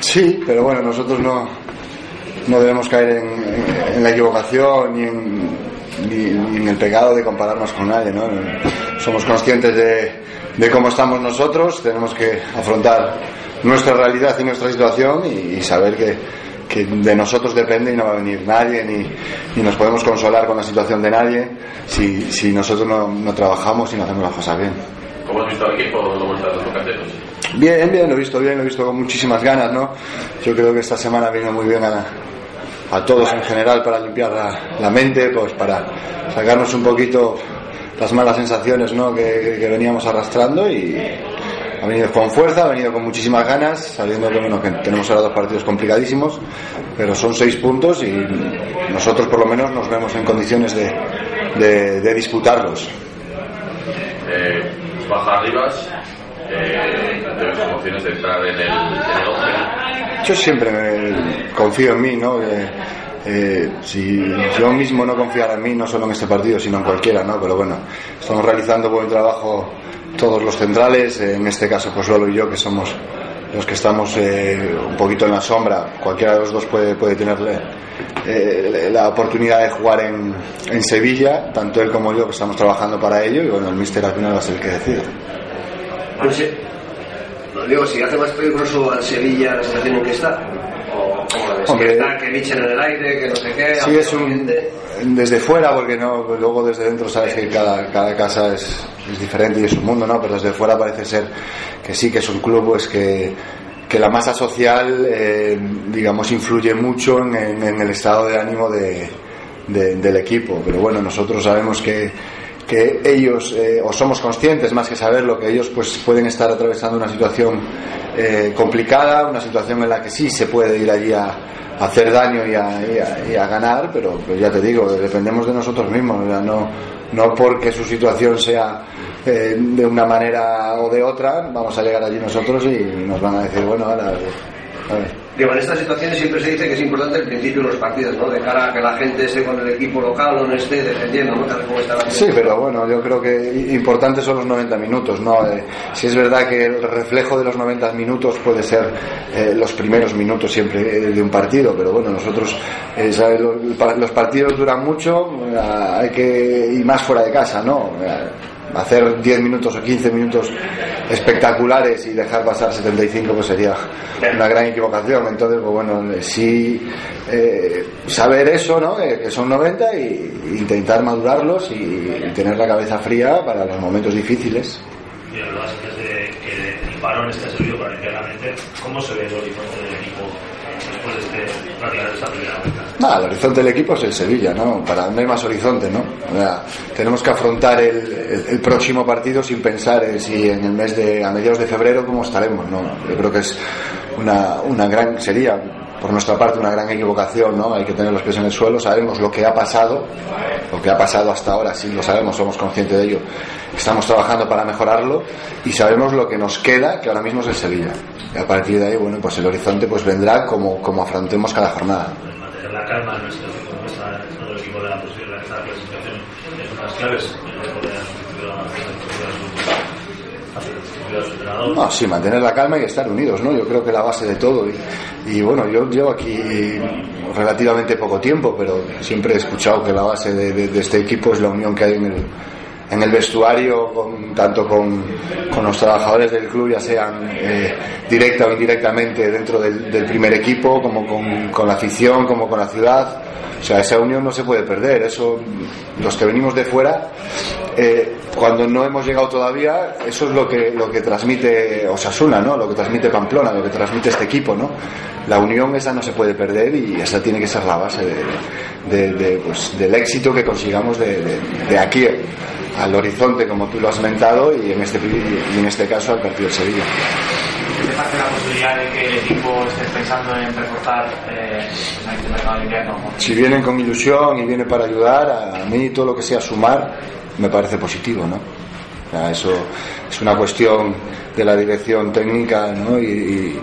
Sí, pero bueno, nosotros no, no debemos caer en, la equivocación ni en, el pecado de compararnos con nadie. ¿no? Somos conscientes de, de, cómo estamos nosotros, tenemos que afrontar nuestra realidad y nuestra situación y, saber que, que, de nosotros depende y no va a venir nadie ni, ni nos podemos consolar con la situación de nadie si, si nosotros no, no, trabajamos y no hacemos las cosas bien. ¿Cómo has visto al equipo? ¿Cómo están los Bien, bien, lo he visto bien, lo he visto con muchísimas ganas, ¿no? Yo creo que esta semana vino muy bien a, a todos en general para limpiar la, mente, pues para sacarnos un poquito las malas sensaciones ¿no? que, veníamos arrastrando y ha venido con fuerza, ha venido con muchísimas ganas, sabiendo que, bueno, que tenemos ahora dos partidos complicadísimos, pero son seis puntos y nosotros por lo menos nos vemos en condiciones de, de, disputarlos. Eh, baja Rivas, eh, Yo siempre me confío en mí, ¿no? Eh, si yo mismo no confiara en mí, no solo en este partido, sino en cualquiera, ¿no? Pero bueno, estamos realizando buen trabajo todos los centrales, en este caso Lolo y yo, que somos los que estamos eh, un poquito en la sombra, cualquiera de los dos puede, puede tener eh, la oportunidad de jugar en, en, Sevilla, tanto él como yo que estamos trabajando para ello, y bueno, el míster al final va a ser el que decide. Pues, digo, si hace más peligroso al Sevilla la situación en que está. O, Hombre, que, está, que en el aire, que no sé qué. Sí, es un, desde fuera, porque no luego desde dentro sabes que cada, cada casa es, es, diferente y es un mundo, ¿no? Pero desde fuera parece ser que sí, que es un club pues que, que la masa social, eh, digamos, influye mucho en, en, el estado de ánimo de, de, del equipo. Pero bueno, nosotros sabemos que que ellos, eh, o somos conscientes más que saberlo, que ellos pues pueden estar atravesando una situación eh, complicada, una situación en la que sí se puede ir allí a, hacer daño y a, ganar, pero, ya te digo, dependemos de nosotros mismos, no, no porque su situación sea eh, de una manera o de otra, vamos a llegar allí nosotros y nos van a decir, bueno, ahora, a. Digo, en estas situaciones siempre se dice que es importante el principio de los partidos, ¿no? De cara a que la gente esté con el equipo local o no esté defendiendo, ¿no? sí, pero bueno, yo creo que importantes son los 90 minutos, ¿no? Eh, si es verdad que el reflejo de los 90 minutos puede ser eh, los primeros minutos siempre eh, de un partido, pero bueno, nosotros, los partidos duran mucho, hay que, y más fuera de casa, ¿no? hacer 10 minutos o 15 minutos espectaculares y dejar pasar 75 pues sería una gran equivocación entonces pues bueno sí eh, saber eso ¿no? que son 90 y intentar madurarlos y, tener la cabeza fría para los momentos difíciles y además desde que el parón está servido para limpiar la mente ¿cómo se ve el horizonte del equipo después de este, prácticamente esta primera vuelta? El horizonte del equipo es el Sevilla, ¿no? Para no hay más horizonte, ¿no? tenemos que afrontar el, próximo partido sin pensar en si en el mes de a mediados de febrero cómo estaremos, ¿no? Yo creo que es una, una gran sería por nuestra parte una gran equivocación, ¿no? Hay que tener los pies en el suelo, sabemos lo que ha pasado, lo que ha pasado hasta ahora, sí lo sabemos, somos conscientes de ello. Estamos trabajando para mejorarlo y sabemos lo que nos queda, que ahora mismo es el Sevilla. Y a partir de ahí, bueno, pues el horizonte pues vendrá como, como afrontemos cada jornada calma en nuestro, nuestro equipo de la posición, la clasificación es una de las claves. No, sí, mantener la calma y estar unidos, ¿no? Yo creo que la base de todo. Y, bueno, yo llevo aquí relativamente poco tiempo, pero siempre he escuchado que la base de, este equipo es la unión que hay en el, en el vestuario, con, tanto con, los trabajadores del club, ya sean eh, directa o indirectamente dentro del, primer equipo, como con, la afición, como con la ciudad. O sea, esa unión no se puede perder. Eso, los que venimos de fuera, eh, cuando no hemos llegado todavía, eso es lo que, lo que transmite Osasuna, ¿no? Lo que transmite Pamplona, lo que transmite este equipo, ¿no? La unión esa no se puede perder y esa tiene que ser la base de, pues, del éxito que consigamos de aquí al horizonte, como tú lo has mentado, y en este, y en este caso al partido de Sevilla. ¿Qué parte la posibilidad de que el equipo esté pensando en reforzar eh, este mercado de invierno? Si vienen con ilusión y vienen para ayudar, a mí todo lo que sea sumar me parece positivo, ¿no? eso es una cuestión de la dirección técnica ¿no? y,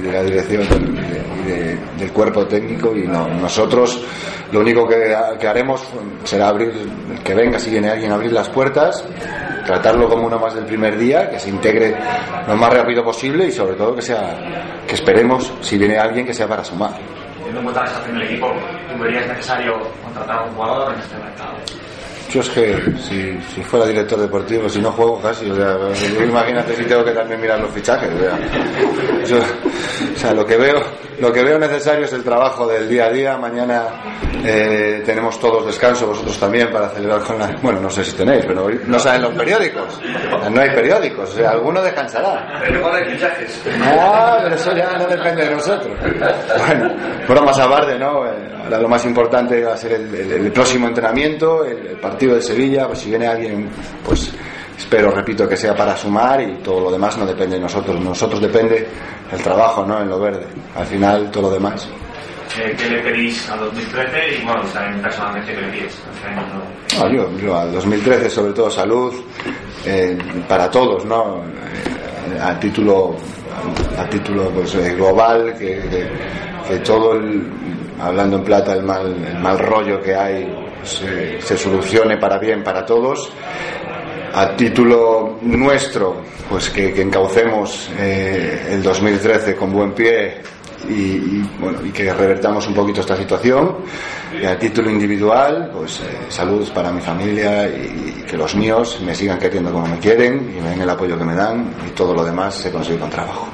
de la dirección y, del cuerpo técnico y no, nosotros lo único que, haremos será abrir, que venga si viene alguien abrir las puertas, tratarlo como uno más del primer día, que se integre lo más rápido posible y sobre todo que sea, que esperemos, si viene alguien, que sea para sumar. Teniendo en cuenta la situación del equipo, ¿tú verías necesario contratar a un jugador en este mercado? Yo es que si, si, fuera director deportivo, si no juego casi, o sea, imagínate si tengo que también mirar los fichajes. O sea, yo, o sea, lo que veo, lo que veo necesario es el trabajo del día a día. Mañana eh, tenemos todos descanso, vosotros también para celebrar con la. Bueno, no sé si tenéis, pero no saben los periódicos. No hay periódicos, o sea, alguno descansará. Pero igual hay fichajes. Ah, pero eso ya no depende de nosotros. Bueno, bromas aparte, ¿no? Ahora lo más importante va a ser el, el, el próximo entrenamiento, el, el partido de Sevilla, pues si viene alguien, pues espero, repito, que sea para sumar y todo lo demás no depende de nosotros. Nosotros depende el trabajo, ¿no? En lo verde. Al final, todo lo demás. Eh, ¿Qué le pedís al 2013 y, bueno, también personalmente qué le pides? No, yo, yo al 2013, sobre todo, salud eh, para todos, ¿no? Eh, a título, a título pues, global, que, que, que todo el, hablando en plata, el mal, el mal rollo que hay se, se, solucione para bien para todos. A título nuestro, pues que, que encaucemos eh, el 2013 con buen pie y, bueno, y que revertamos un poquito esta situación. Y a título individual, pues eh, salud para mi familia y, y, que los míos me sigan queriendo como me quieren y me den el apoyo que me dan y todo lo demás se consigue con trabajo.